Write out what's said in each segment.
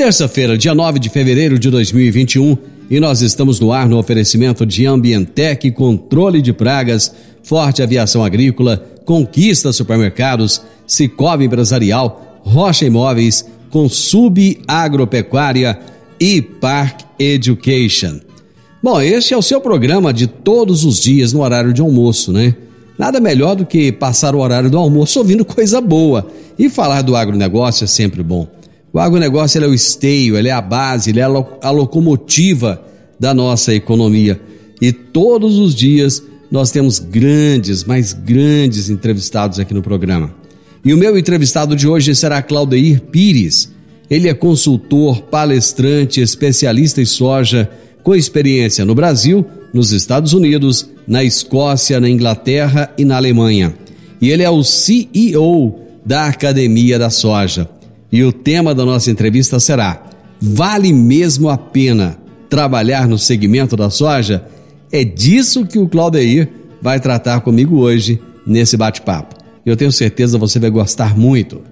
Terça-feira, dia 9 de fevereiro de 2021, e nós estamos no ar no oferecimento de Ambientec, controle de pragas, Forte Aviação Agrícola, Conquista Supermercados, Cicobi Empresarial, Rocha Imóveis, Consub Agropecuária e Park Education. Bom, este é o seu programa de todos os dias no horário de almoço, né? Nada melhor do que passar o horário do almoço ouvindo coisa boa. E falar do agronegócio é sempre bom. O agronegócio é o esteio, ele é a base, ele é a locomotiva da nossa economia. E todos os dias nós temos grandes, mais grandes entrevistados aqui no programa. E o meu entrevistado de hoje será Claudeir Pires. Ele é consultor, palestrante, especialista em soja com experiência no Brasil, nos Estados Unidos, na Escócia, na Inglaterra e na Alemanha. E ele é o CEO da Academia da Soja. E o tema da nossa entrevista será: Vale mesmo a pena trabalhar no segmento da soja? É disso que o Claudeir vai tratar comigo hoje nesse bate-papo. Eu tenho certeza você vai gostar muito.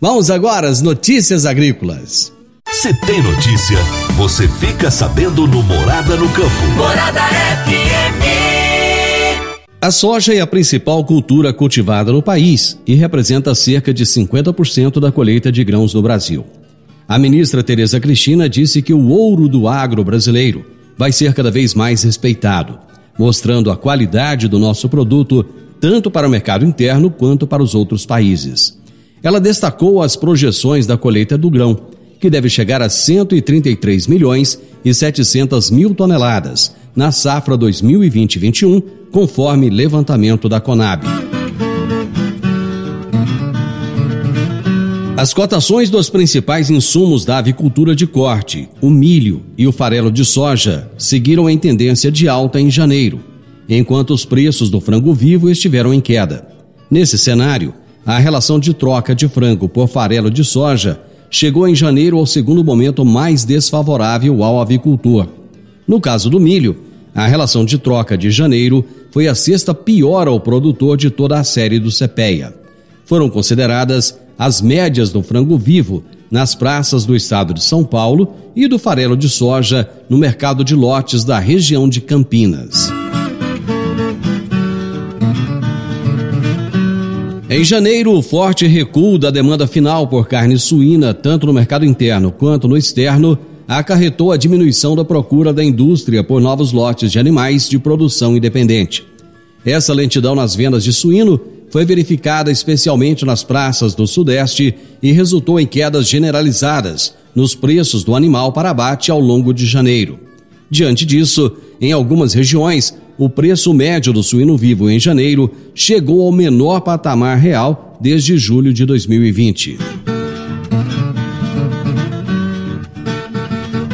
Vamos agora às notícias agrícolas. Se tem notícia, você fica sabendo no Morada no Campo. Morada FM. A soja é a principal cultura cultivada no país e representa cerca de 50% da colheita de grãos no Brasil. A ministra Tereza Cristina disse que o ouro do agro brasileiro vai ser cada vez mais respeitado, mostrando a qualidade do nosso produto tanto para o mercado interno quanto para os outros países. Ela destacou as projeções da colheita do grão que deve chegar a 133 milhões e 700 mil toneladas na safra 2020-21, conforme levantamento da Conab. As cotações dos principais insumos da avicultura de corte, o milho e o farelo de soja, seguiram em tendência de alta em janeiro, enquanto os preços do frango vivo estiveram em queda. Nesse cenário, a relação de troca de frango por farelo de soja chegou em janeiro ao segundo momento mais desfavorável ao avicultor. No caso do milho, a relação de troca de janeiro foi a sexta pior ao produtor de toda a série do CPEA. Foram consideradas as médias do frango vivo nas praças do estado de São Paulo e do farelo de soja no mercado de lotes da região de Campinas. Em janeiro, o forte recuo da demanda final por carne suína, tanto no mercado interno quanto no externo, acarretou a diminuição da procura da indústria por novos lotes de animais de produção independente. Essa lentidão nas vendas de suíno foi verificada especialmente nas praças do Sudeste e resultou em quedas generalizadas nos preços do animal para abate ao longo de janeiro. Diante disso, em algumas regiões, o preço médio do suíno vivo em janeiro chegou ao menor patamar real desde julho de 2020.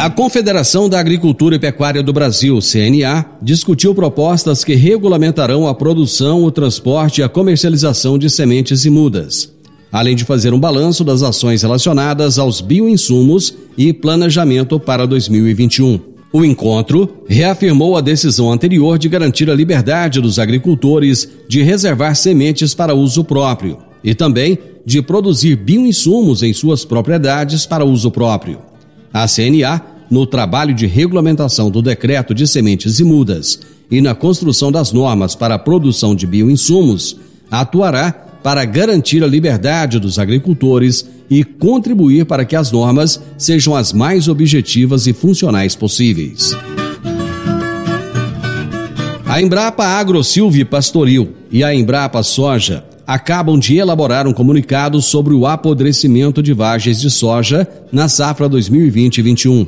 A Confederação da Agricultura e Pecuária do Brasil, CNA, discutiu propostas que regulamentarão a produção, o transporte e a comercialização de sementes e mudas, além de fazer um balanço das ações relacionadas aos bioinsumos e planejamento para 2021. O encontro reafirmou a decisão anterior de garantir a liberdade dos agricultores de reservar sementes para uso próprio e também de produzir bioinsumos em suas propriedades para uso próprio. A CNA, no trabalho de regulamentação do decreto de sementes e mudas e na construção das normas para a produção de bioinsumos, atuará para garantir a liberdade dos agricultores e contribuir para que as normas sejam as mais objetivas e funcionais possíveis. A Embrapa Agro Silvio Pastoril e a Embrapa Soja acabam de elaborar um comunicado sobre o apodrecimento de vagens de soja na safra 2020-21.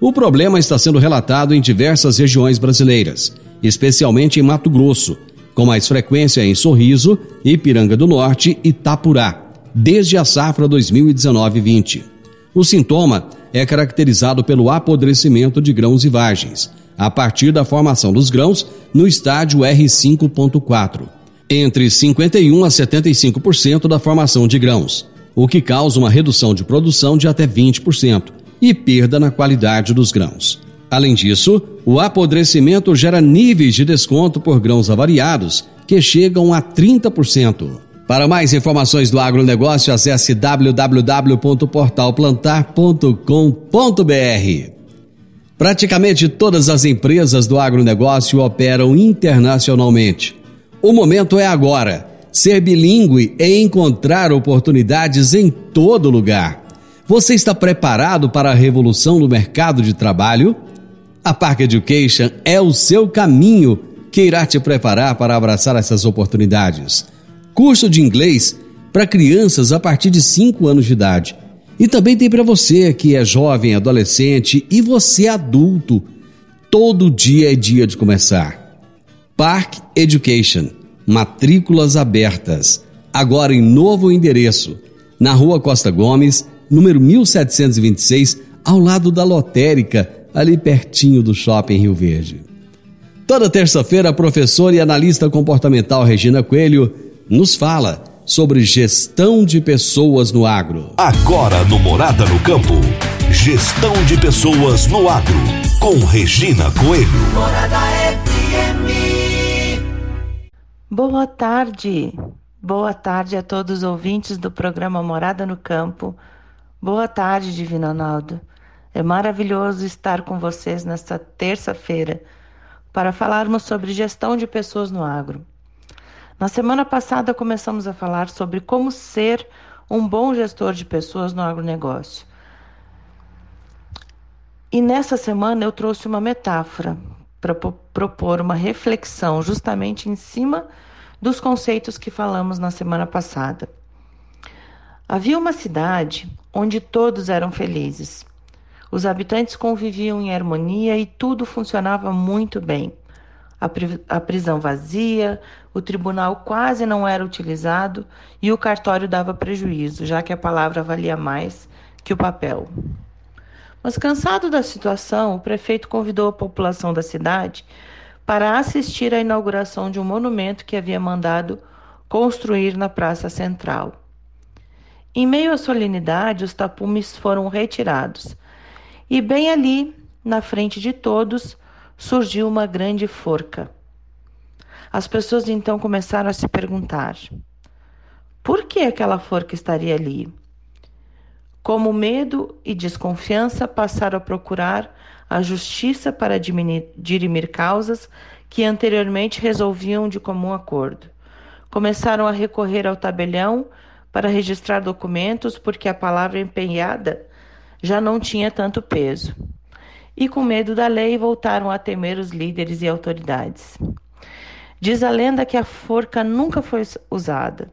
O problema está sendo relatado em diversas regiões brasileiras, especialmente em Mato Grosso, com mais frequência em Sorriso, Ipiranga do Norte e Tapurá, desde a safra 2019-20. O sintoma é caracterizado pelo apodrecimento de grãos e vagens, a partir da formação dos grãos no estádio R5.4 entre 51% a 75% da formação de grãos, o que causa uma redução de produção de até 20% e perda na qualidade dos grãos. Além disso, o apodrecimento gera níveis de desconto por grãos avariados que chegam a 30%. Para mais informações do agronegócio, acesse www.portalplantar.com.br. Praticamente todas as empresas do agronegócio operam internacionalmente o momento é agora. Ser bilíngue é encontrar oportunidades em todo lugar. Você está preparado para a revolução no mercado de trabalho? A Park Education é o seu caminho que irá te preparar para abraçar essas oportunidades. Curso de inglês para crianças a partir de 5 anos de idade. E também tem para você que é jovem, adolescente e você adulto. Todo dia é dia de começar. Park Education. Matrículas abertas. Agora em novo endereço. Na rua Costa Gomes, número 1726, ao lado da lotérica, ali pertinho do Shopping Rio Verde. Toda terça-feira, a professora e analista comportamental Regina Coelho nos fala sobre gestão de pessoas no agro. Agora no Morada no Campo, gestão de pessoas no agro, com Regina Coelho. Morada FM. Boa tarde. Boa tarde a todos os ouvintes do programa Morada no Campo. Boa tarde, Divino Ronaldo. É maravilhoso estar com vocês nesta terça-feira para falarmos sobre gestão de pessoas no agro. Na semana passada começamos a falar sobre como ser um bom gestor de pessoas no agronegócio. E nessa semana eu trouxe uma metáfora para propor uma reflexão justamente em cima dos conceitos que falamos na semana passada. Havia uma cidade onde todos eram felizes. Os habitantes conviviam em harmonia e tudo funcionava muito bem. A, pri a prisão vazia, o tribunal quase não era utilizado e o cartório dava prejuízo, já que a palavra valia mais que o papel. Mas cansado da situação, o prefeito convidou a população da cidade para assistir à inauguração de um monumento que havia mandado construir na Praça Central. Em meio à solenidade, os tapumes foram retirados, e bem ali, na frente de todos, surgiu uma grande forca. As pessoas então começaram a se perguntar: por que aquela forca estaria ali? Como medo e desconfiança passaram a procurar a justiça para dirimir causas que anteriormente resolviam de comum acordo. Começaram a recorrer ao tabelião para registrar documentos porque a palavra empenhada já não tinha tanto peso. E com medo da lei voltaram a temer os líderes e autoridades. Diz a lenda que a forca nunca foi usada,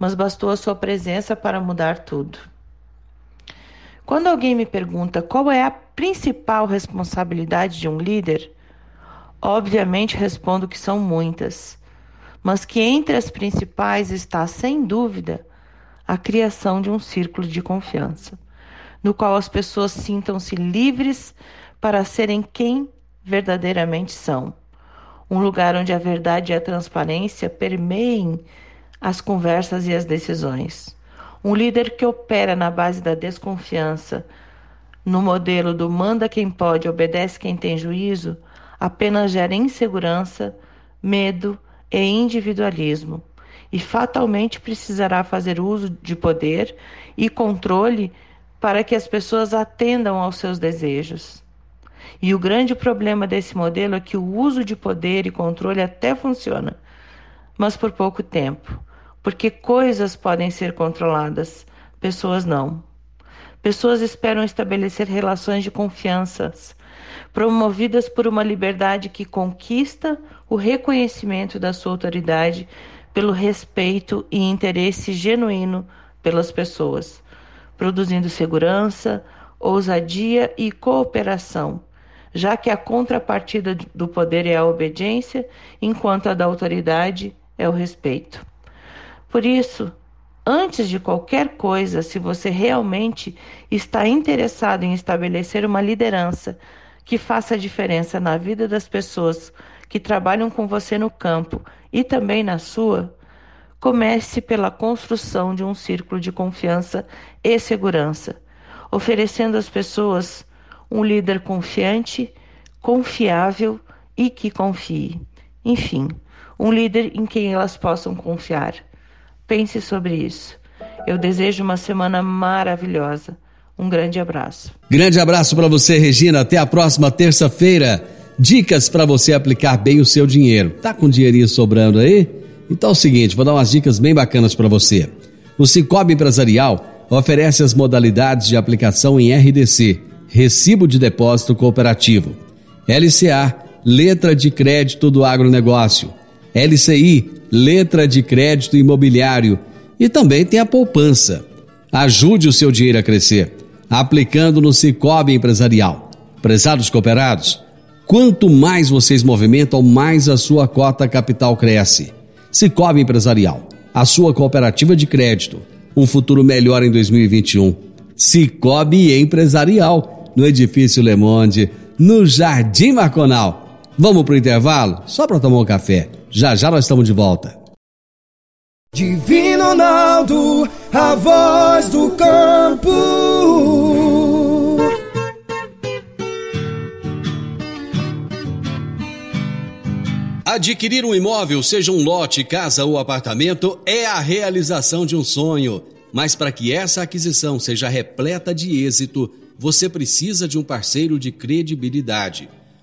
mas bastou a sua presença para mudar tudo. Quando alguém me pergunta qual é a principal responsabilidade de um líder, obviamente respondo que são muitas, mas que entre as principais está, sem dúvida, a criação de um círculo de confiança, no qual as pessoas sintam-se livres para serem quem verdadeiramente são. Um lugar onde a verdade e a transparência permeiem as conversas e as decisões. Um líder que opera na base da desconfiança, no modelo do manda quem pode, obedece quem tem juízo, apenas gera insegurança, medo e individualismo, e fatalmente precisará fazer uso de poder e controle para que as pessoas atendam aos seus desejos. E o grande problema desse modelo é que o uso de poder e controle até funciona, mas por pouco tempo porque coisas podem ser controladas, pessoas não. Pessoas esperam estabelecer relações de confiança, promovidas por uma liberdade que conquista o reconhecimento da sua autoridade pelo respeito e interesse genuíno pelas pessoas, produzindo segurança, ousadia e cooperação, já que a contrapartida do poder é a obediência, enquanto a da autoridade é o respeito. Por isso, Antes de qualquer coisa, se você realmente está interessado em estabelecer uma liderança que faça diferença na vida das pessoas que trabalham com você no campo e também na sua, comece pela construção de um círculo de confiança e segurança, oferecendo às pessoas um líder confiante, confiável e que confie. Enfim, um líder em quem elas possam confiar. Pense sobre isso. Eu desejo uma semana maravilhosa. Um grande abraço. Grande abraço para você, Regina. Até a próxima terça-feira. Dicas para você aplicar bem o seu dinheiro. Tá com dinheirinho sobrando aí? Então é o seguinte, vou dar umas dicas bem bacanas para você. O Cicobi Empresarial oferece as modalidades de aplicação em RDC, Recibo de Depósito Cooperativo, LCA, Letra de Crédito do Agronegócio, LCI, letra de crédito imobiliário e também tem a poupança. Ajude o seu dinheiro a crescer, aplicando no Cicobi Empresarial. Prezados cooperados, quanto mais vocês movimentam, mais a sua cota capital cresce. Cicobi Empresarial, a sua cooperativa de crédito. Um futuro melhor em 2021. Cicobi Empresarial, no Edifício Le Monde, no Jardim Marconal. Vamos para o intervalo? Só para tomar um café. Já já nós estamos de volta. Divino Ronaldo, a voz do campo. Adquirir um imóvel, seja um lote, casa ou apartamento, é a realização de um sonho. Mas para que essa aquisição seja repleta de êxito, você precisa de um parceiro de credibilidade.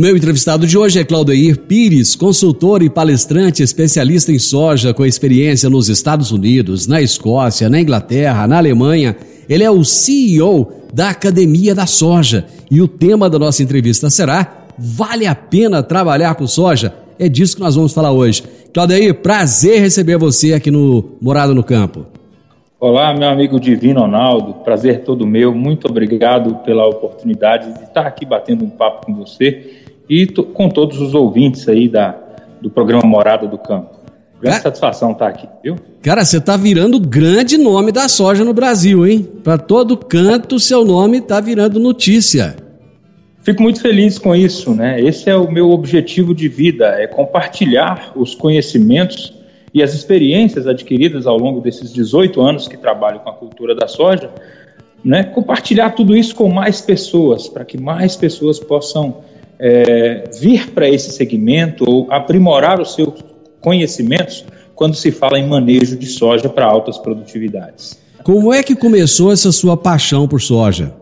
O meu entrevistado de hoje é Claudeir Pires, consultor e palestrante especialista em soja com experiência nos Estados Unidos, na Escócia, na Inglaterra, na Alemanha. Ele é o CEO da Academia da Soja e o tema da nossa entrevista será: Vale a pena trabalhar com soja? É disso que nós vamos falar hoje. Claudeir, prazer receber você aqui no Morado no Campo. Olá, meu amigo Divino Ronaldo, prazer todo meu. Muito obrigado pela oportunidade de estar aqui batendo um papo com você e com todos os ouvintes aí da, do programa Morada do Campo. Grande Cara, satisfação estar aqui, viu? Cara, você está virando o grande nome da soja no Brasil, hein? Para todo canto, seu nome está virando notícia. Fico muito feliz com isso, né? Esse é o meu objetivo de vida, é compartilhar os conhecimentos e as experiências adquiridas ao longo desses 18 anos que trabalho com a cultura da soja, né? Compartilhar tudo isso com mais pessoas, para que mais pessoas possam é, vir para esse segmento ou aprimorar os seus conhecimentos quando se fala em manejo de soja para altas produtividades. Como é que começou essa sua paixão por soja?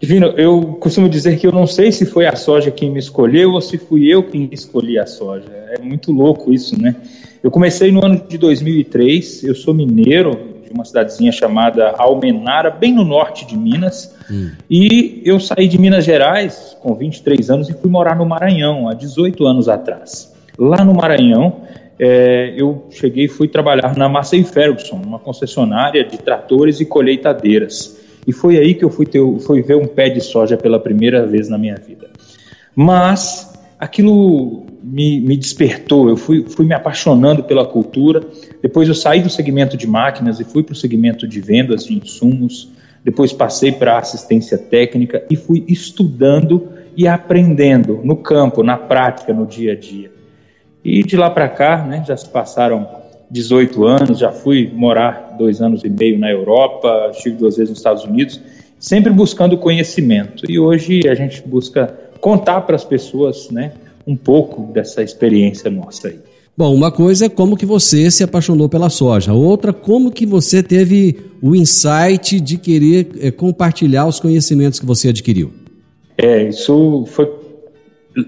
Divino, eu costumo dizer que eu não sei se foi a soja quem me escolheu ou se fui eu quem escolhi a soja. É muito louco isso, né? Eu comecei no ano de 2003, eu sou mineiro, de uma cidadezinha chamada Almenara, bem no norte de Minas. Hum. E eu saí de Minas Gerais com 23 anos e fui morar no Maranhão, há 18 anos atrás. Lá no Maranhão, é, eu cheguei e fui trabalhar na Massey Ferguson, uma concessionária de tratores e colheitadeiras. E foi aí que eu fui, ter, fui ver um pé de soja pela primeira vez na minha vida. Mas aquilo me, me despertou, eu fui, fui me apaixonando pela cultura. Depois eu saí do segmento de máquinas e fui para o segmento de vendas de insumos. Depois passei para assistência técnica e fui estudando e aprendendo no campo, na prática, no dia a dia. E de lá para cá, né, já se passaram 18 anos, já fui morar dois anos e meio na Europa, estive duas vezes nos Estados Unidos sempre buscando conhecimento. E hoje a gente busca contar para as pessoas, né, um pouco dessa experiência nossa aí. Bom, uma coisa é como que você se apaixonou pela soja, outra como que você teve o insight de querer é, compartilhar os conhecimentos que você adquiriu. É, isso foi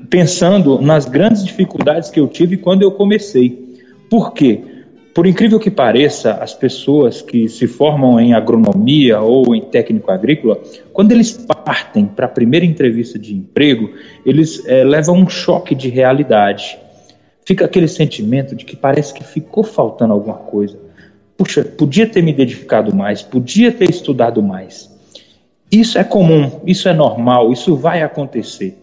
pensando nas grandes dificuldades que eu tive quando eu comecei. Por quê? Por incrível que pareça, as pessoas que se formam em agronomia ou em técnico agrícola, quando eles partem para a primeira entrevista de emprego, eles é, levam um choque de realidade. Fica aquele sentimento de que parece que ficou faltando alguma coisa. Puxa, podia ter me dedicado mais, podia ter estudado mais. Isso é comum, isso é normal, isso vai acontecer.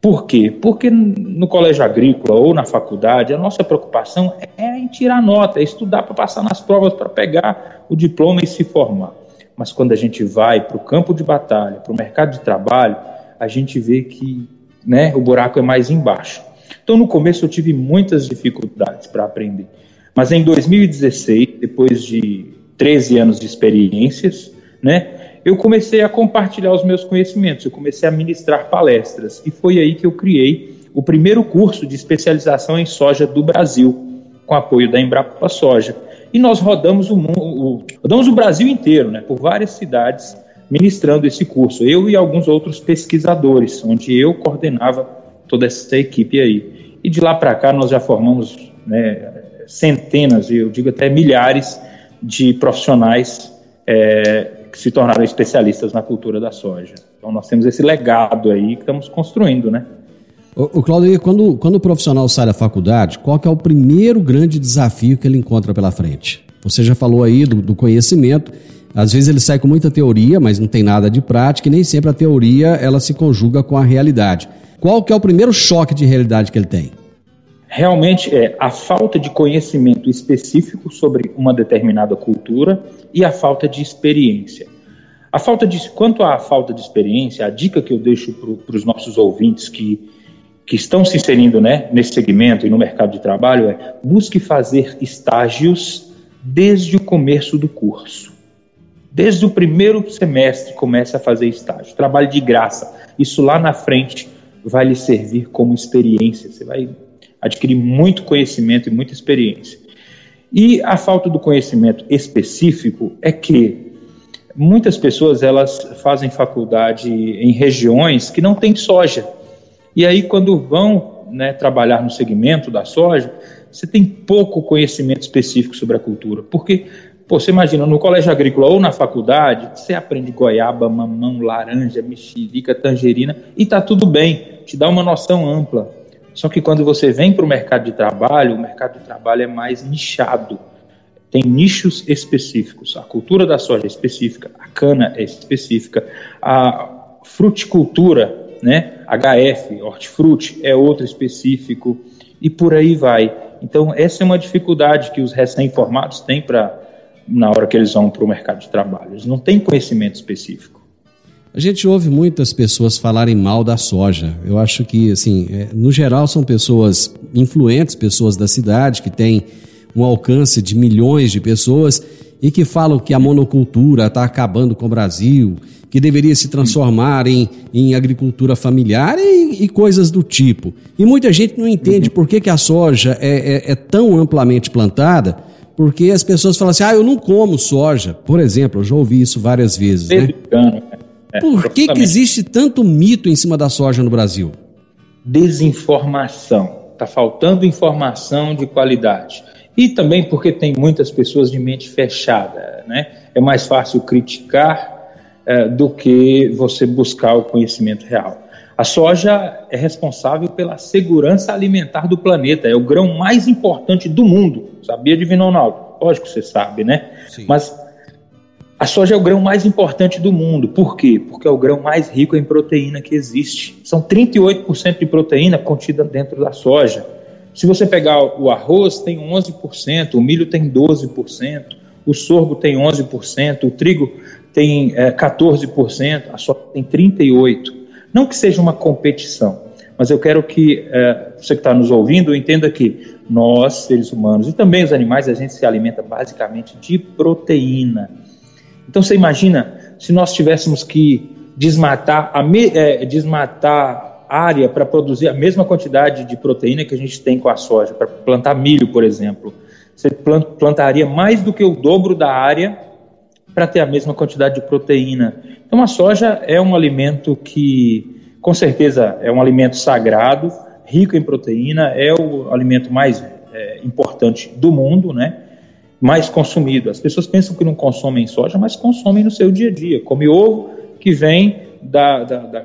Por quê? Porque no colégio agrícola ou na faculdade, a nossa preocupação é em tirar nota, é estudar para passar nas provas, para pegar o diploma e se formar. Mas quando a gente vai para o campo de batalha, para o mercado de trabalho, a gente vê que né, o buraco é mais embaixo. Então, no começo, eu tive muitas dificuldades para aprender. Mas em 2016, depois de 13 anos de experiências, né, eu comecei a compartilhar os meus conhecimentos, eu comecei a ministrar palestras, e foi aí que eu criei o primeiro curso de especialização em soja do Brasil, com apoio da Embrapa Soja. E nós rodamos o, o, rodamos o Brasil inteiro, né, por várias cidades, ministrando esse curso, eu e alguns outros pesquisadores, onde eu coordenava toda essa equipe aí. E de lá para cá nós já formamos né, centenas, eu digo até milhares de profissionais é, que se tornaram especialistas na cultura da soja. Então nós temos esse legado aí que estamos construindo, né? O, Claudio, quando, quando o profissional sai da faculdade, qual é o primeiro grande desafio que ele encontra pela frente? Você já falou aí do, do conhecimento, às vezes ele sai com muita teoria, mas não tem nada de prática e nem sempre a teoria ela se conjuga com a realidade. Qual que é o primeiro choque de realidade que ele tem? realmente é a falta de conhecimento específico sobre uma determinada cultura e a falta de experiência. A falta de, quanto à falta de experiência, a dica que eu deixo para os nossos ouvintes que, que estão se inserindo né, nesse segmento e no mercado de trabalho é busque fazer estágios desde o começo do curso. Desde o primeiro semestre comece a fazer estágio. Trabalho de graça. Isso lá na frente vai lhe servir como experiência. Você vai adquirir muito conhecimento e muita experiência. E a falta do conhecimento específico é que muitas pessoas elas fazem faculdade em regiões que não tem soja. E aí quando vão né, trabalhar no segmento da soja, você tem pouco conhecimento específico sobre a cultura. Porque, pô, você imagina, no colégio agrícola ou na faculdade, você aprende goiaba, mamão, laranja, mexerica, tangerina, e tá tudo bem, te dá uma noção ampla. Só que quando você vem para o mercado de trabalho, o mercado de trabalho é mais nichado. Tem nichos específicos. A cultura da soja é específica, a cana é específica, a fruticultura, né, HF, hortifruti, é outro específico, e por aí vai. Então, essa é uma dificuldade que os recém-formados têm para na hora que eles vão para o mercado de trabalho. Eles não têm conhecimento específico. A gente ouve muitas pessoas falarem mal da soja. Eu acho que, assim, é, no geral são pessoas influentes, pessoas da cidade que têm um alcance de milhões de pessoas e que falam que a monocultura está acabando com o Brasil, que deveria se transformar em, em agricultura familiar e, e, coisas do tipo. E muita gente não entende por que, que a soja é, é, é tão amplamente plantada, porque as pessoas falam assim, ah, eu não como soja. Por exemplo, eu já ouvi isso várias vezes. Né? É, Por que, que existe tanto mito em cima da soja no Brasil? Desinformação. Está faltando informação de qualidade. E também porque tem muitas pessoas de mente fechada. Né? É mais fácil criticar é, do que você buscar o conhecimento real. A soja é responsável pela segurança alimentar do planeta, é o grão mais importante do mundo. Sabia, Divino Ronaldo? Lógico que você sabe, né? Sim. Mas a soja é o grão mais importante do mundo. Por quê? Porque é o grão mais rico em proteína que existe. São 38% de proteína contida dentro da soja. Se você pegar o arroz, tem 11%, o milho tem 12%, o sorgo tem 11%, o trigo tem é, 14%, a soja tem 38%. Não que seja uma competição, mas eu quero que é, você que está nos ouvindo entenda que nós, seres humanos, e também os animais, a gente se alimenta basicamente de proteína. Então você imagina se nós tivéssemos que desmatar, a me, é, desmatar área para produzir a mesma quantidade de proteína que a gente tem com a soja, para plantar milho, por exemplo. Você plantaria mais do que o dobro da área para ter a mesma quantidade de proteína. Então, a soja é um alimento que, com certeza, é um alimento sagrado, rico em proteína, é o alimento mais é, importante do mundo, né? mais consumido. As pessoas pensam que não consomem soja, mas consomem no seu dia a dia. Come ovo que vem da, da, da,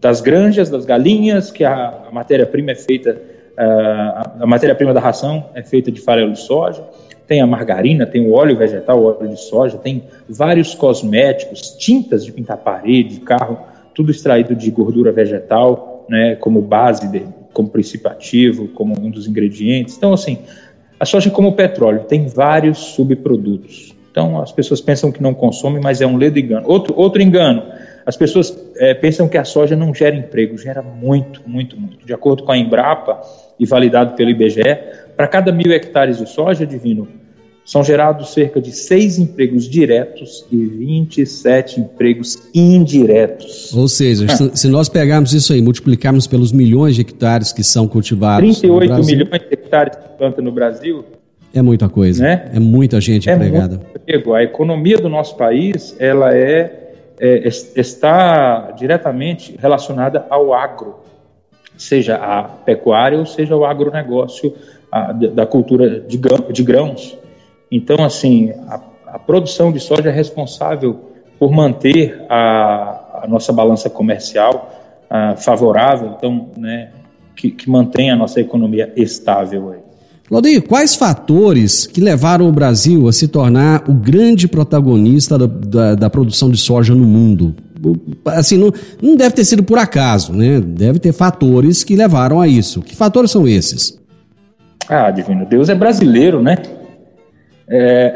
das granjas, das galinhas, que a, a matéria-prima é feita, a, a matéria-prima da ração é feita de farelo de soja. Tem a margarina, tem o óleo vegetal, o óleo de soja, tem vários cosméticos, tintas de pintar parede, carro, tudo extraído de gordura vegetal, né, como base, de, como princípio ativo, como um dos ingredientes. Então, assim, a soja, como o petróleo, tem vários subprodutos. Então, as pessoas pensam que não consomem, mas é um ledo engano. Outro, outro engano, as pessoas é, pensam que a soja não gera emprego. Gera muito, muito, muito. De acordo com a Embrapa e validado pelo IBGE, para cada mil hectares de soja, divino, são gerados cerca de seis empregos diretos e 27 empregos indiretos. Ou seja, ah. se nós pegarmos isso aí, multiplicarmos pelos milhões de hectares que são cultivados. 38 milhões de hectares de planta no Brasil. É muita coisa. Né? É muita gente é empregada. Muito a economia do nosso país, ela é, é está diretamente relacionada ao agro, seja a pecuária ou seja o agronegócio a, da cultura de, de grãos. Então, assim, a, a produção de soja é responsável por manter a, a nossa balança comercial uh, favorável, então, né, que, que mantém a nossa economia estável. Claudio, quais fatores que levaram o Brasil a se tornar o grande protagonista da, da, da produção de soja no mundo? Assim, não, não deve ter sido por acaso, né? Deve ter fatores que levaram a isso. Que fatores são esses? Ah, Divino, Deus é brasileiro, né? É...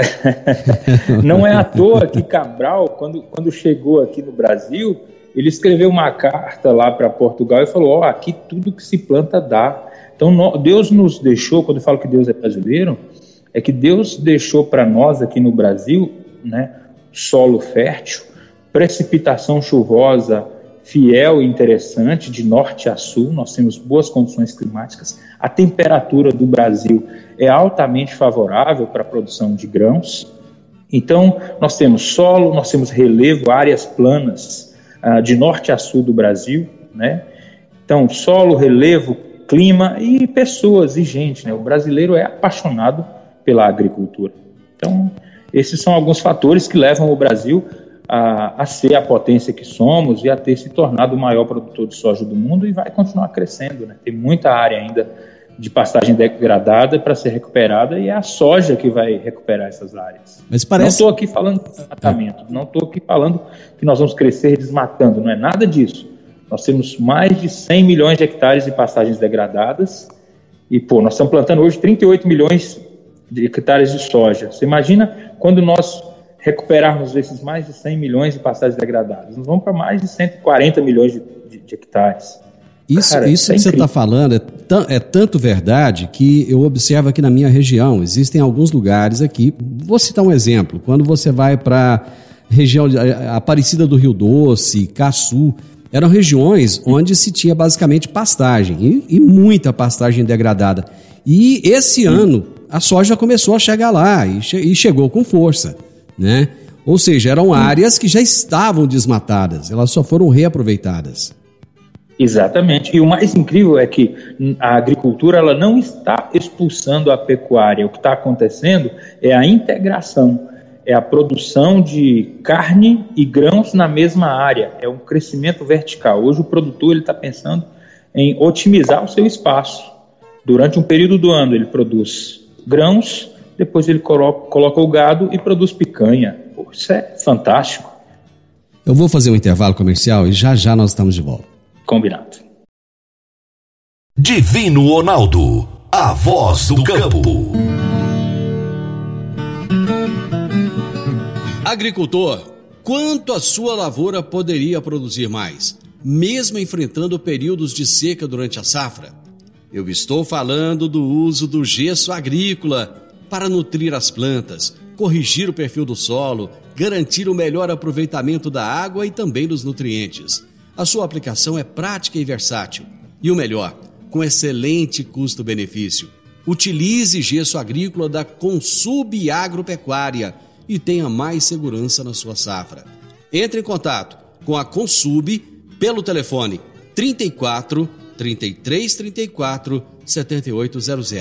não é à toa que Cabral, quando, quando chegou aqui no Brasil, ele escreveu uma carta lá para Portugal e falou: Ó, oh, aqui tudo que se planta dá. Então, Deus nos deixou, quando eu falo que Deus é brasileiro, é que Deus deixou para nós aqui no Brasil, né, solo fértil, precipitação chuvosa fiel e interessante, de norte a sul, nós temos boas condições climáticas, a temperatura do Brasil é altamente favorável para a produção de grãos. Então, nós temos solo, nós temos relevo, áreas planas uh, de norte a sul do Brasil, né? Então, solo, relevo, clima e pessoas e gente, né? O brasileiro é apaixonado pela agricultura. Então, esses são alguns fatores que levam o Brasil a, a, ser a potência que somos e a ter se tornado o maior produtor de soja do mundo e vai continuar crescendo. Né? Tem muita área ainda de pastagem degradada para ser recuperada e é a soja que vai recuperar essas áreas. Mas parece... Não estou aqui falando de desmatamento, não estou aqui falando que nós vamos crescer desmatando, não é nada disso. Nós temos mais de 100 milhões de hectares de pastagens degradadas e, pô, nós estamos plantando hoje 38 milhões de hectares de soja. Você imagina quando nós recuperarmos esses mais de 100 milhões de pastagens degradadas? Nós vamos para mais de 140 milhões de, de, de hectares. Isso, Cara, isso é que você está falando é, é, tanto verdade que eu observo aqui na minha região. Existem alguns lugares aqui. Vou citar um exemplo. Quando você vai para região de, Aparecida do Rio Doce, Caçu, eram regiões onde se tinha basicamente pastagem e, e muita pastagem degradada. E esse Sim. ano a soja começou a chegar lá e, che e chegou com força, né? Ou seja, eram áreas que já estavam desmatadas, elas só foram reaproveitadas. Exatamente. E o mais incrível é que a agricultura ela não está expulsando a pecuária. O que está acontecendo é a integração, é a produção de carne e grãos na mesma área. É um crescimento vertical. Hoje o produtor ele está pensando em otimizar o seu espaço. Durante um período do ano ele produz grãos, depois ele coloca, coloca o gado e produz picanha. Pô, isso é fantástico. Eu vou fazer um intervalo comercial e já já nós estamos de volta. Combinado. Divino Ronaldo, a voz do campo. Agricultor, quanto a sua lavoura poderia produzir mais, mesmo enfrentando períodos de seca durante a safra? Eu estou falando do uso do gesso agrícola para nutrir as plantas, corrigir o perfil do solo, garantir o melhor aproveitamento da água e também dos nutrientes. A sua aplicação é prática e versátil. E o melhor, com excelente custo-benefício. Utilize gesso agrícola da Consub Agropecuária e tenha mais segurança na sua safra. Entre em contato com a Consub pelo telefone 34 33 34 7800.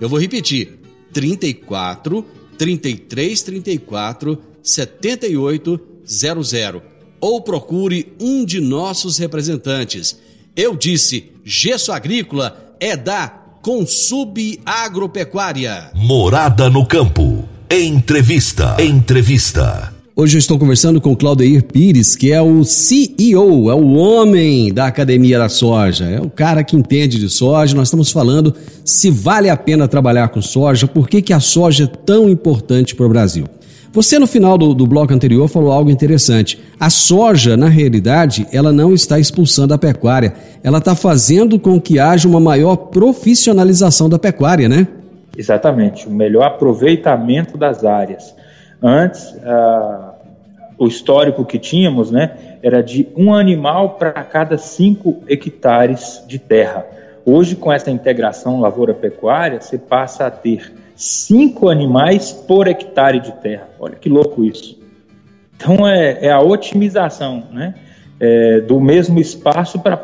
Eu vou repetir: 34 33 34 7800 ou procure um de nossos representantes. Eu disse: gesso agrícola é da Consub Agropecuária. Morada no campo. Entrevista. Entrevista. Hoje eu estou conversando com Claudeir Pires, que é o CEO, é o homem da Academia da Soja, é o cara que entende de soja. Nós estamos falando se vale a pena trabalhar com soja, por que, que a soja é tão importante para o Brasil. Você, no final do, do bloco anterior, falou algo interessante. A soja, na realidade, ela não está expulsando a pecuária, ela está fazendo com que haja uma maior profissionalização da pecuária, né? Exatamente, o melhor aproveitamento das áreas. Antes, ah, o histórico que tínhamos né, era de um animal para cada cinco hectares de terra. Hoje, com essa integração lavoura-pecuária, você passa a ter cinco animais por hectare de terra. Olha que louco isso. Então, é, é a otimização né, é, do mesmo espaço para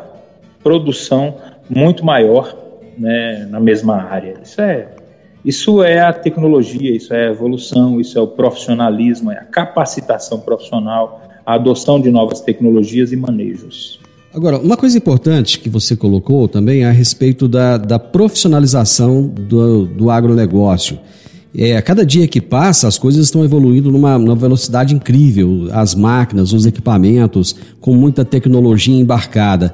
produção muito maior né, na mesma área. Isso é isso é a tecnologia, isso é a evolução, isso é o profissionalismo, é a capacitação profissional, a adoção de novas tecnologias e manejos. Agora, uma coisa importante que você colocou também é a respeito da, da profissionalização do, do agronegócio. É, a cada dia que passa, as coisas estão evoluindo numa, numa velocidade incrível. As máquinas, os equipamentos, com muita tecnologia embarcada.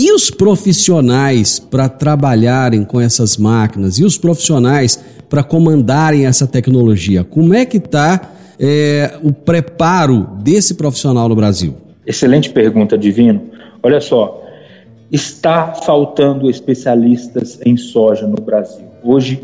E os profissionais para trabalharem com essas máquinas? E os profissionais para comandarem essa tecnologia? Como é que está é, o preparo desse profissional no Brasil? Excelente pergunta, Divino. Olha só, está faltando especialistas em soja no Brasil. Hoje,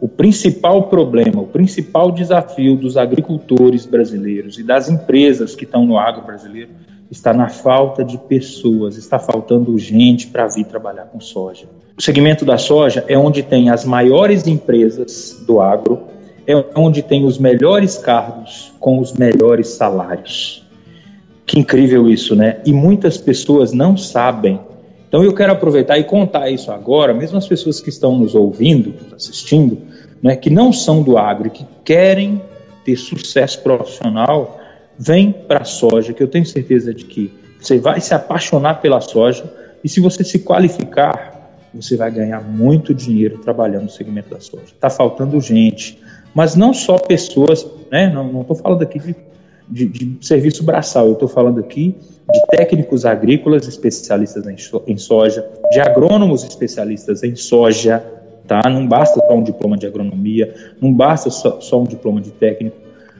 o principal problema, o principal desafio dos agricultores brasileiros e das empresas que estão no agro brasileiro está na falta de pessoas, está faltando gente para vir trabalhar com soja. O segmento da soja é onde tem as maiores empresas do agro, é onde tem os melhores cargos com os melhores salários. Que incrível isso, né? E muitas pessoas não sabem. Então eu quero aproveitar e contar isso agora, mesmo as pessoas que estão nos ouvindo, nos assistindo, né, que não são do agro, que querem ter sucesso profissional, vem para a soja, que eu tenho certeza de que você vai se apaixonar pela soja e se você se qualificar, você vai ganhar muito dinheiro trabalhando no segmento da soja. Está faltando gente, mas não só pessoas, né? Não estou falando aqui de, de, de, serviço braçal, eu estou falando aqui de técnicos agrícolas especialistas em, em soja, de agrônomos especialistas em soja, tá? Não basta só um diploma de agronomia, não basta só, só um diploma de técnico,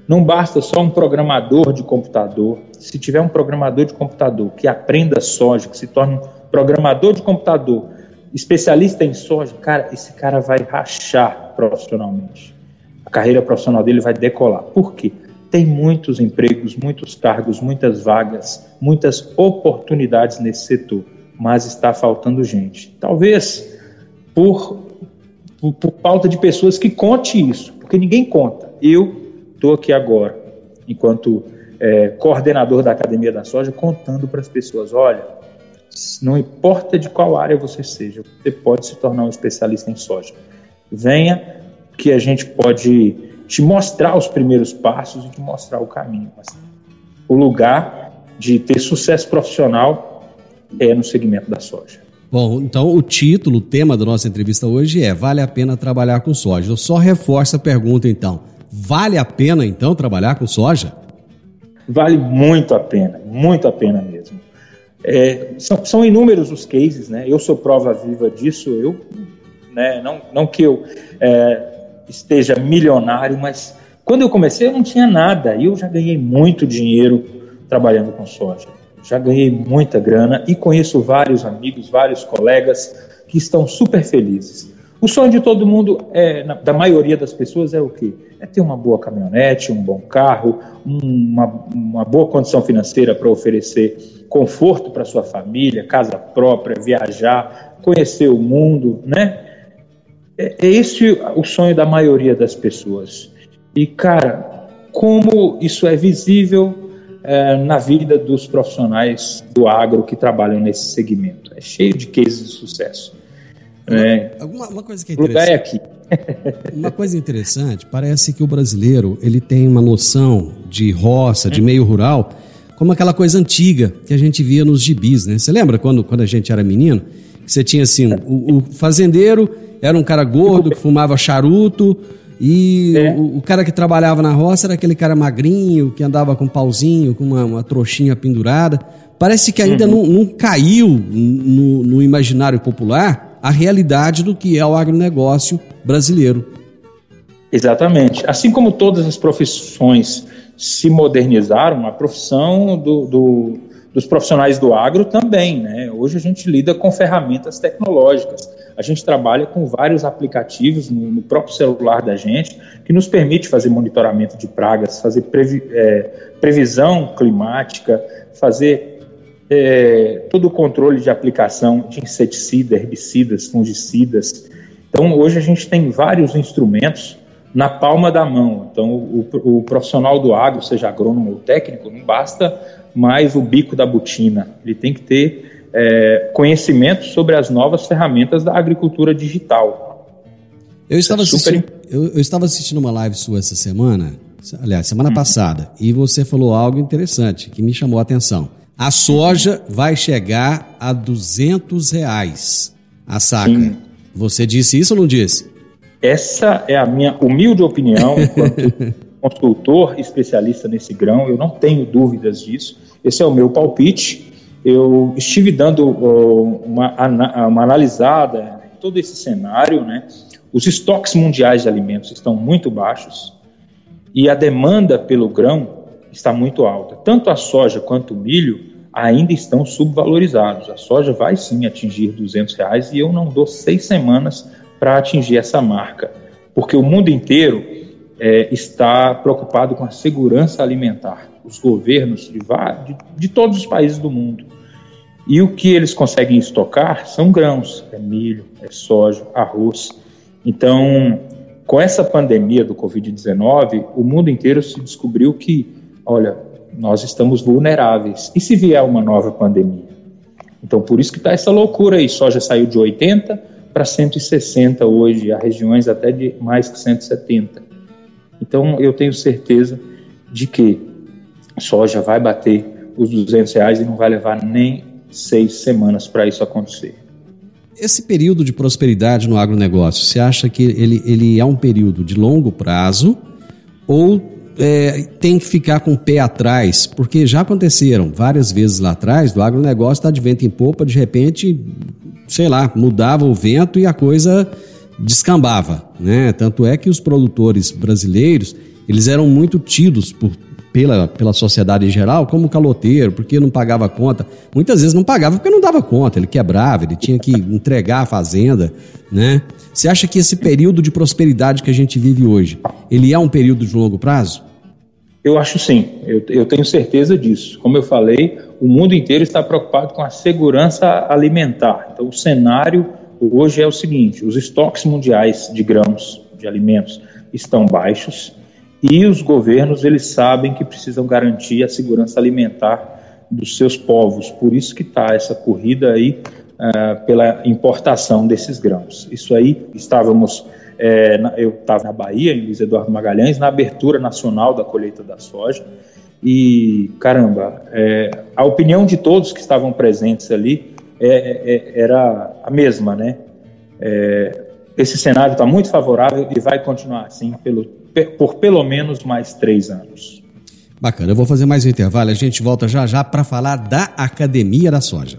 não basta só um programador de computador. Se tiver um programador de computador que aprenda soja, que se torne um programador de computador, especialista em soja, cara, esse cara vai rachar profissionalmente. A carreira profissional dele vai decolar. Por quê? Tem muitos empregos, muitos cargos, muitas vagas, muitas oportunidades nesse setor, mas está faltando gente. Talvez por, por, por falta de pessoas que conte isso, porque ninguém conta. Eu estou aqui agora, enquanto é, coordenador da Academia da Soja, contando para as pessoas: olha, não importa de qual área você seja, você pode se tornar um especialista em soja. Venha que a gente pode te mostrar os primeiros passos e te mostrar o caminho. Mas o lugar de ter sucesso profissional é no segmento da soja. Bom, então o título, o tema da nossa entrevista hoje é Vale a pena trabalhar com soja? Eu só reforço a pergunta então. Vale a pena então trabalhar com soja? Vale muito a pena, muito a pena mesmo. É, são, são, inúmeros os cases, né? Eu sou prova viva disso. Eu, né? Não, não que eu é, esteja milionário, mas quando eu comecei eu não tinha nada e eu já ganhei muito dinheiro trabalhando com soja. Já ganhei muita grana e conheço vários amigos, vários colegas que estão super felizes. O sonho de todo mundo, é, da maioria das pessoas, é o quê? É ter uma boa caminhonete, um bom carro, uma, uma boa condição financeira para oferecer conforto para sua família, casa própria, viajar, conhecer o mundo, né? É, é esse o sonho da maioria das pessoas. E, cara, como isso é visível é, na vida dos profissionais do agro que trabalham nesse segmento? É cheio de cases de sucesso. É. Uma, uma coisa que é interessante. É aqui. uma coisa interessante, parece que o brasileiro ele tem uma noção de roça, de meio rural, como aquela coisa antiga que a gente via nos gibis, né? Você lembra quando, quando a gente era menino? Que você tinha assim, o, o fazendeiro era um cara gordo que fumava charuto, e é. o, o, cara que trabalhava na roça era aquele cara magrinho, que andava com um pauzinho, com uma, uma trouxinha pendurada. Parece que ainda uhum. não, não, caiu no, no, imaginário popular a realidade do que é o agronegócio brasileiro. Exatamente. Assim como todas as profissões se modernizaram, a profissão do, do, dos profissionais do agro também. Né? Hoje a gente lida com ferramentas tecnológicas. A gente trabalha com vários aplicativos no, no próprio celular da gente que nos permite fazer monitoramento de pragas, fazer previ, é, previsão climática, fazer é, todo o controle de aplicação de inseticida, herbicidas, fungicidas. Então, hoje a gente tem vários instrumentos na palma da mão. Então, o, o, profissional do agro, seja agrônomo ou técnico, não basta mais o bico da botina. Ele tem que ter é, conhecimento sobre as novas ferramentas da agricultura digital. Eu estava, é super... assistindo, eu, eu estava assistindo uma live sua essa semana, aliás, semana hum. passada, e você falou algo interessante que me chamou a atenção. A soja vai chegar a 200 reais a saca. Sim. Você disse isso ou não disse? Essa é a minha humilde opinião, enquanto consultor especialista nesse grão, eu não tenho dúvidas disso. Esse é o meu palpite. Eu estive dando uma, uma analisada em todo esse cenário, né? Os estoques mundiais de alimentos estão muito baixos e a demanda pelo grão está muito alta. Tanto a soja quanto o milho ainda estão subvalorizados. A soja vai sim atingir 200 reais e eu não dou seis semanas para atingir essa marca, porque o mundo inteiro é, está preocupado com a segurança alimentar. Os governos de, de, de todos os países do mundo. E o que eles conseguem estocar são grãos, é milho, é soja, arroz. Então, com essa pandemia do Covid-19, o mundo inteiro se descobriu que, olha, nós estamos vulneráveis. E se vier uma nova pandemia? Então, por isso que está essa loucura aí. Soja saiu de 80 para 160 hoje, há regiões até de mais que 170. Então, eu tenho certeza de que soja vai bater os 200 reais e não vai levar nem seis semanas para isso acontecer. Esse período de prosperidade no agronegócio, você acha que ele, ele é um período de longo prazo ou é, tem que ficar com o pé atrás, porque já aconteceram várias vezes lá atrás, do agronegócio está de vento em popa, de repente, sei lá, mudava o vento e a coisa descambava, né? Tanto é que os produtores brasileiros, eles eram muito tidos por pela, pela sociedade em geral como caloteiro, porque não pagava conta. Muitas vezes não pagava porque não dava conta, ele quebrava, ele tinha que entregar a fazenda, né? Você acha que esse período de prosperidade que a gente vive hoje, ele é um período de longo prazo? Eu acho sim, eu, eu tenho certeza disso. Como eu falei, o mundo inteiro está preocupado com a segurança alimentar. Então, o cenário hoje é o seguinte: os estoques mundiais de grãos, de alimentos, estão baixos e os governos eles sabem que precisam garantir a segurança alimentar dos seus povos. Por isso que está essa corrida aí uh, pela importação desses grãos. Isso aí estávamos é, eu estava na Bahia, em Luiz Eduardo Magalhães, na abertura nacional da colheita da soja. E, caramba, é, a opinião de todos que estavam presentes ali é, é, é era a mesma, né? esse cenário está muito favorável e vai continuar assim pelo, por pelo menos mais três anos. Bacana, eu vou fazer mais um intervalo. A gente volta já já para falar da Academia da Soja.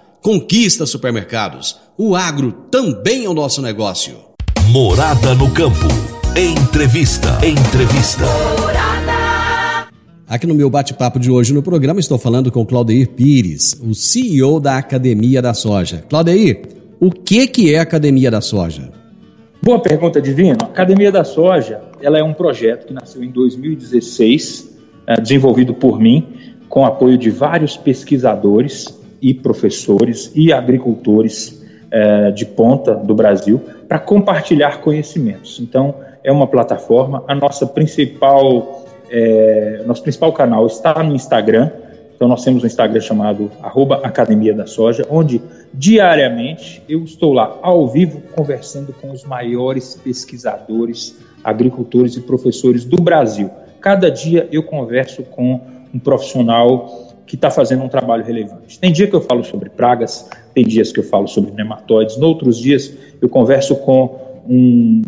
Conquista Supermercados. O agro também é o nosso negócio. Morada no campo. Entrevista. Entrevista. Aqui no meu bate-papo de hoje no programa estou falando com Claudeir Pires, o CEO da Academia da Soja. Claudeir, o que que é a Academia da Soja? Boa pergunta, Divino. A Academia da Soja ela é um projeto que nasceu em 2016, é, desenvolvido por mim, com apoio de vários pesquisadores e professores e agricultores é, de ponta do Brasil, para compartilhar conhecimentos. Então, é uma plataforma. A nossa principal é, nosso principal canal está no Instagram. Então nós temos um Instagram chamado Academia da Soja, onde diariamente eu estou lá ao vivo conversando com os maiores pesquisadores, agricultores e professores do Brasil. Cada dia eu converso com um profissional que está fazendo um trabalho relevante. Tem dia que eu falo sobre pragas, tem dias que eu falo sobre nematóides, noutros dias eu converso com um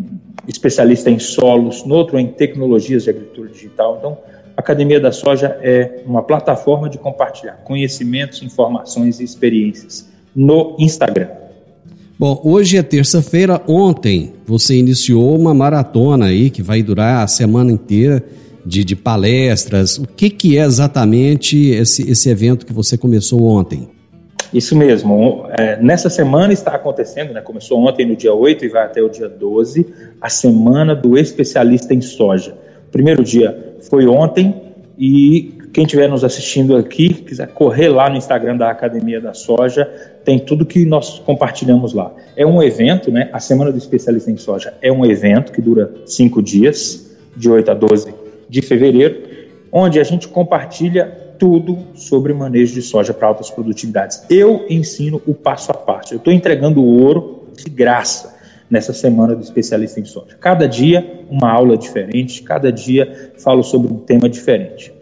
especialista em solos, no outro em tecnologias de agricultura digital. Então, a Academia da Soja é uma plataforma de compartilhar conhecimentos, informações e experiências no Instagram. Bom, hoje é terça-feira. Ontem você iniciou uma maratona aí que vai durar a semana inteira de, de palestras. O que, que é exatamente esse, esse evento que você começou ontem? Isso mesmo. É, nessa semana está acontecendo, né, começou ontem no dia 8 e vai até o dia 12, a semana do especialista em soja. Primeiro dia foi ontem e quem estiver nos assistindo aqui, quiser correr lá no Instagram da Academia da Soja, tem tudo que nós compartilhamos lá. É um evento, né? A Semana do Especialista em Soja é um evento que dura cinco dias, de 8 a 12 de fevereiro, onde a gente compartilha tudo sobre manejo de soja para altas produtividades. Eu ensino o passo a passo. Eu estou entregando o ouro de graça nessa semana do especialista em soja. Cada dia uma aula diferente, cada dia falo sobre um tema diferente.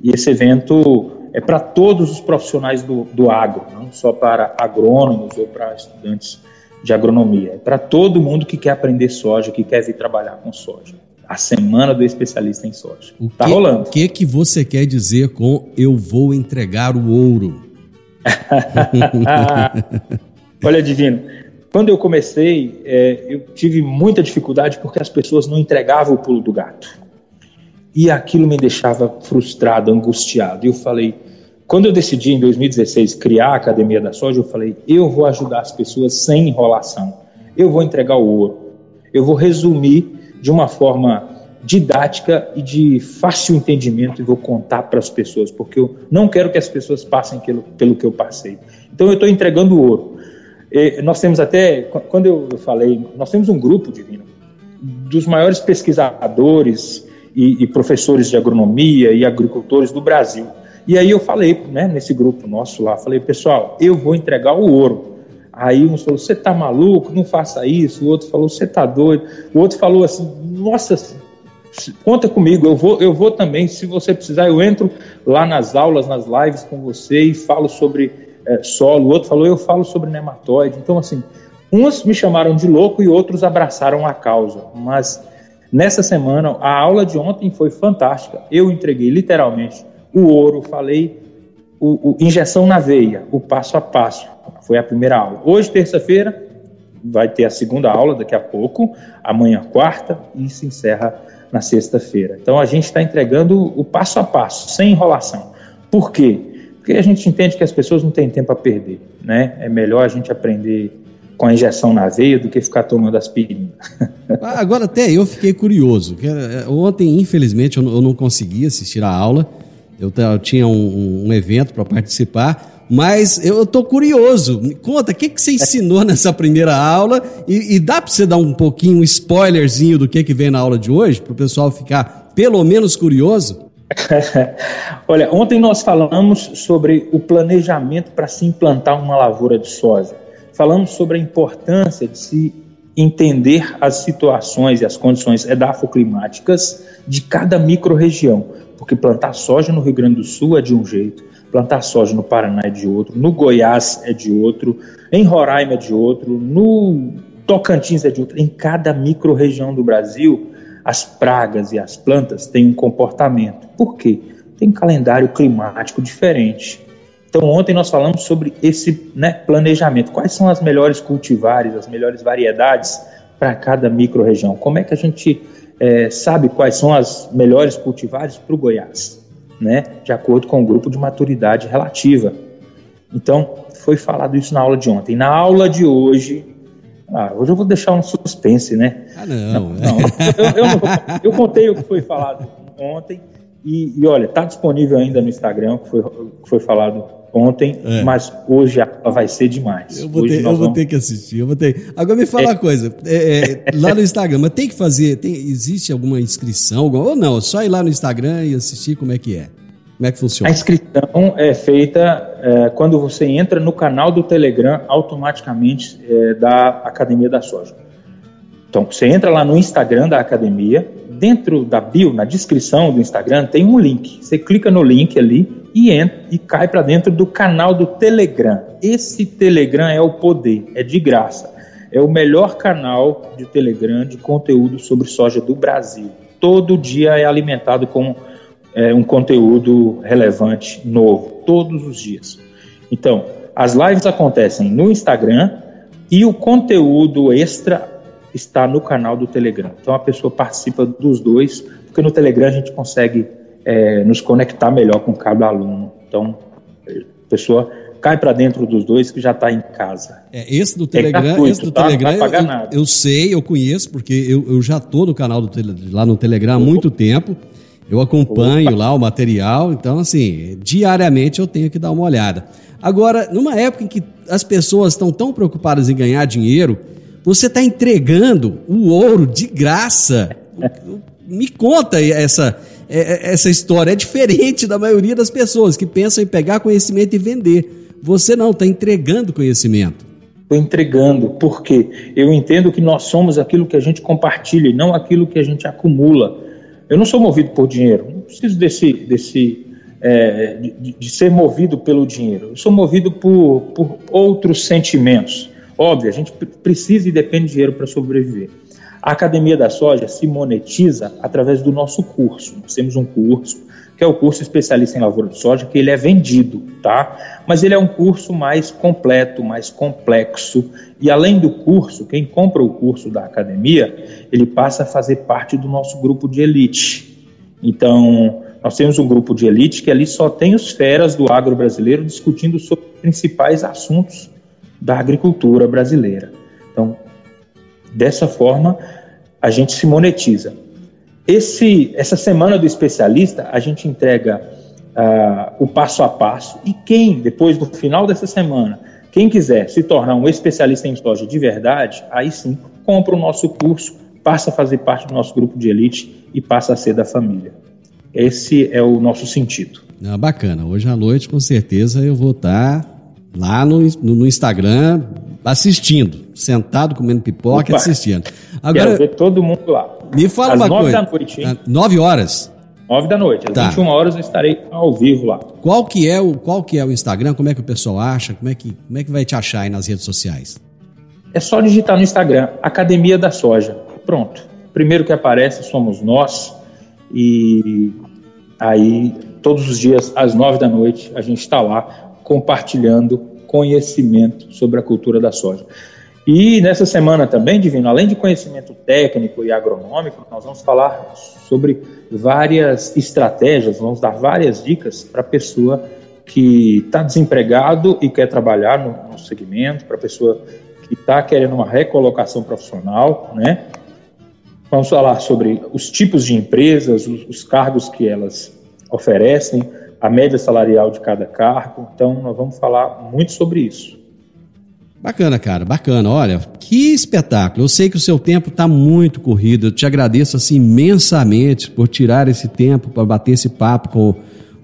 E esse evento é para todos os profissionais do, do agro, não só para agrônomos ou para estudantes de agronomia. É para todo mundo que quer aprender soja, que quer vir trabalhar com soja a semana do especialista em soja. O tá rolando. O que que você quer dizer com eu vou entregar o ouro? Olha, Divino, quando eu comecei, é, eu tive muita dificuldade porque as pessoas não entregavam o pulo do gato. E aquilo me deixava frustrado, angustiado. E eu falei, quando eu decidi em 2016 criar a Academia da Soja, eu falei, eu vou ajudar as pessoas sem enrolação. Eu vou entregar o ouro. Eu vou resumir de uma forma didática e de fácil entendimento e vou contar para as pessoas, porque eu não quero que as pessoas passem pelo, pelo que eu passei. Então eu estou entregando ouro. E nós temos até, quando eu falei, nós temos um grupo divino dos maiores pesquisadores e, e professores de agronomia e agricultores do Brasil. E aí eu falei, né, nesse grupo nosso lá, falei, pessoal, eu vou entregar o ouro. Aí um falou, você tá maluco, não faça isso. O outro falou, você tá doido. O outro falou assim, nossa, conta comigo, eu vou, eu vou também, se você precisar, eu entro lá nas aulas, nas lives com você e falo sobre é, solo. O outro falou, eu falo sobre nematóide. Então, assim, uns me chamaram de louco e outros abraçaram a causa. Mas nessa semana, a aula de ontem foi fantástica. Eu entreguei literalmente o ouro, falei o, o injeção na veia, o passo a passo foi a primeira aula. Hoje, terça-feira, vai ter a segunda aula daqui a pouco, amanhã, quarta, e se encerra na sexta-feira. Então, a gente está entregando o passo a passo, sem enrolação. Por quê? Porque a gente entende que as pessoas não têm tempo a perder, né? É melhor a gente aprender com a injeção na veia do que ficar tomando aspirina. Ah, agora, até eu fiquei curioso. Eh, ontem, infelizmente, eu não consegui assistir a aula. Eu, tinha um, um evento para participar mas eu estou curioso. Me conta, o que, que você ensinou nessa primeira aula? E, e dá para você dar um pouquinho, um spoilerzinho do que, que vem na aula de hoje, para o pessoal ficar pelo menos curioso? Olha, ontem nós falamos sobre o planejamento para se implantar uma lavoura de soja. Falamos sobre a importância de se entender as situações e as condições edafoclimáticas de cada microrregião, porque plantar soja no Rio Grande do Sul é de um jeito, plantar soja no Paraná é de outro, no Goiás é de outro, em Roraima é de outro, no Tocantins é de outro. Em cada micro-região do Brasil, as pragas e as plantas têm um comportamento. Por quê? Tem um calendário climático diferente. Então, ontem nós falamos sobre esse né, planejamento. Quais são as melhores cultivares, as melhores variedades para cada micro-região? Como é que a gente é, sabe quais são as melhores cultivares para o Goiás? Né, de acordo com o grupo de maturidade relativa. Então, foi falado isso na aula de ontem. Na aula de hoje, ah, hoje eu vou deixar um suspense, né? Ah, não. não, não eu, eu, eu, eu, contei o que foi falado ontem e, e olha, está disponível ainda no Instagram, que foi, que foi falado ontem, é. mas hoje vai ser demais. Eu vou, ter, eu vou vamos... ter, que assistir. Eu vou ter... Agora me fala é. uma coisa, é, é, lá no Instagram, mas tem que fazer, tem, existe alguma inscrição ou não? Só ir lá no Instagram e assistir como é que é? Como é que funciona? A inscrição é feita é, quando você entra no canal do Telegram automaticamente é, da Academia da Soja. Então, você entra lá no Instagram da academia, dentro da bio, na descrição do Instagram, tem um link. Você clica no link ali e entra e cai para dentro do canal do Telegram. Esse Telegram é o poder, é de graça. É o melhor canal de Telegram de conteúdo sobre soja do Brasil. Todo dia é alimentado com é, um conteúdo relevante, novo, todos os dias. Então, as lives acontecem no Instagram e o conteúdo extra está no canal do Telegram. Então, a pessoa participa dos dois, porque no Telegram a gente consegue é, nos conectar melhor com cada aluno. Então, a pessoa cai para dentro dos dois que já está em casa. É, esse do é Telegram, é gratuito, esse do tá? Telegram, eu, eu, sei, eu conheço, porque eu, eu já estou no canal do, lá no Telegram há muito tempo. Eu acompanho Opa. lá o material, então, assim, diariamente eu tenho que dar uma olhada. Agora, numa época em que as pessoas estão tão preocupadas em ganhar dinheiro, você está entregando o ouro de graça. Me conta essa, é, é, essa história. É diferente da maioria das pessoas que pensam em pegar conhecimento e vender. Você não, está entregando conhecimento. Estou entregando, porque eu entendo que nós somos aquilo que a gente compartilha e não aquilo que a gente acumula. Eu não sou movido por dinheiro, não preciso desse, desse é, de, de, ser movido pelo dinheiro. Eu sou movido por, por outros sentimentos. Óbvio, a gente precisa e depende de dinheiro para sobreviver. A Academia da Soja se monetiza através do nosso curso. Nós temos um curso, que é o curso especialista em lavoura de soja, que ele é vendido, tá? Mas ele é um curso mais completo, mais complexo. E além do curso, quem compra o curso da academia, ele passa a fazer parte do nosso grupo de elite. Então, nós temos um grupo de elite que ali só tem os feras do agro brasileiro discutindo sobre os principais assuntos da agricultura brasileira. Então, dessa forma, a gente se monetiza. Esse, essa semana do especialista, a gente entrega uh, o passo a passo e quem, depois do final dessa semana, quem quiser se tornar um especialista em soja de verdade, aí sim, compra o nosso curso, passa a fazer parte do nosso grupo de elite e passa a ser da família. Esse é o nosso sentido. Ah, bacana. Hoje à noite, com certeza, eu vou estar lá no, no Instagram assistindo, sentado comendo pipoca assistindo. Agora, quero ver todo mundo lá. Me fala Às uma nove coisa. da noite, hein? Nove horas. Nove da noite. Às tá. 21 horas eu estarei ao vivo lá. Qual que é o qual que é o Instagram? Como é que o pessoal acha? Como é que como é que vai te achar aí nas redes sociais? É só digitar no Instagram Academia da Soja. Pronto. Primeiro que aparece somos nós e aí todos os dias às nove da noite a gente está lá compartilhando conhecimento sobre a cultura da soja. E nessa semana também, Divino, além de conhecimento técnico e agronômico, nós vamos falar sobre várias estratégias, vamos dar várias dicas para a pessoa que está desempregado e quer trabalhar no, no segmento, para a pessoa que está querendo uma recolocação profissional, né? Vamos falar sobre os tipos de empresas, os, os cargos que elas oferecem, a média salarial de cada cargo. Então, nós vamos falar muito sobre isso. Bacana, cara, bacana. Olha, que espetáculo. Eu sei que o seu tempo está muito corrido. Eu te agradeço assim imensamente por tirar esse tempo para bater esse papo com,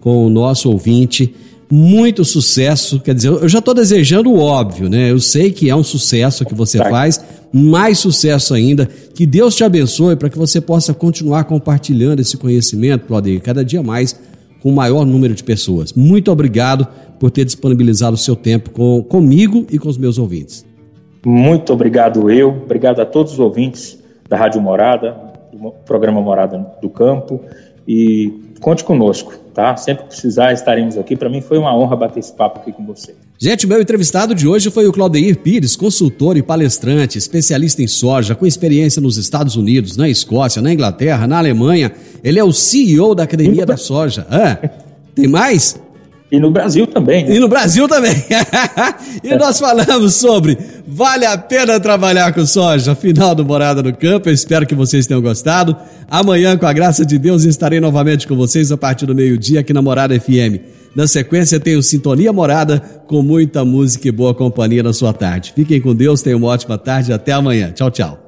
com o nosso ouvinte. Muito sucesso. Quer dizer, eu já estou desejando o óbvio, né? Eu sei que é um sucesso que você tá. faz, mais sucesso ainda. Que Deus te abençoe para que você possa continuar compartilhando esse conhecimento, Claudio, cada dia mais com o maior número de pessoas. Muito obrigado por ter disponibilizado o seu tempo com, comigo e com os meus ouvintes. Muito obrigado eu, obrigado a todos os ouvintes da Rádio Morada, do programa Morada do Campo e conte conosco, tá? Sempre que precisar estaremos aqui. Para mim foi uma honra bater esse papo aqui com você. Gente, meu entrevistado de hoje foi o Claudeir Pires, consultor e palestrante, especialista em soja, com experiência nos Estados Unidos, na Escócia, na Inglaterra, na Alemanha. Ele é o CEO da Academia da Soja. Ah, tem mais? E no Brasil também. Né? E no Brasil também. e nós falamos sobre vale a pena trabalhar com soja, final do Morada no Campo. Eu espero que vocês tenham gostado. Amanhã, com a graça de Deus, estarei novamente com vocês a partir do meio-dia aqui na Morada FM. Na sequência, tenho Sintonia Morada com muita música e boa companhia na sua tarde. Fiquem com Deus, tenham uma ótima tarde até amanhã. Tchau, tchau.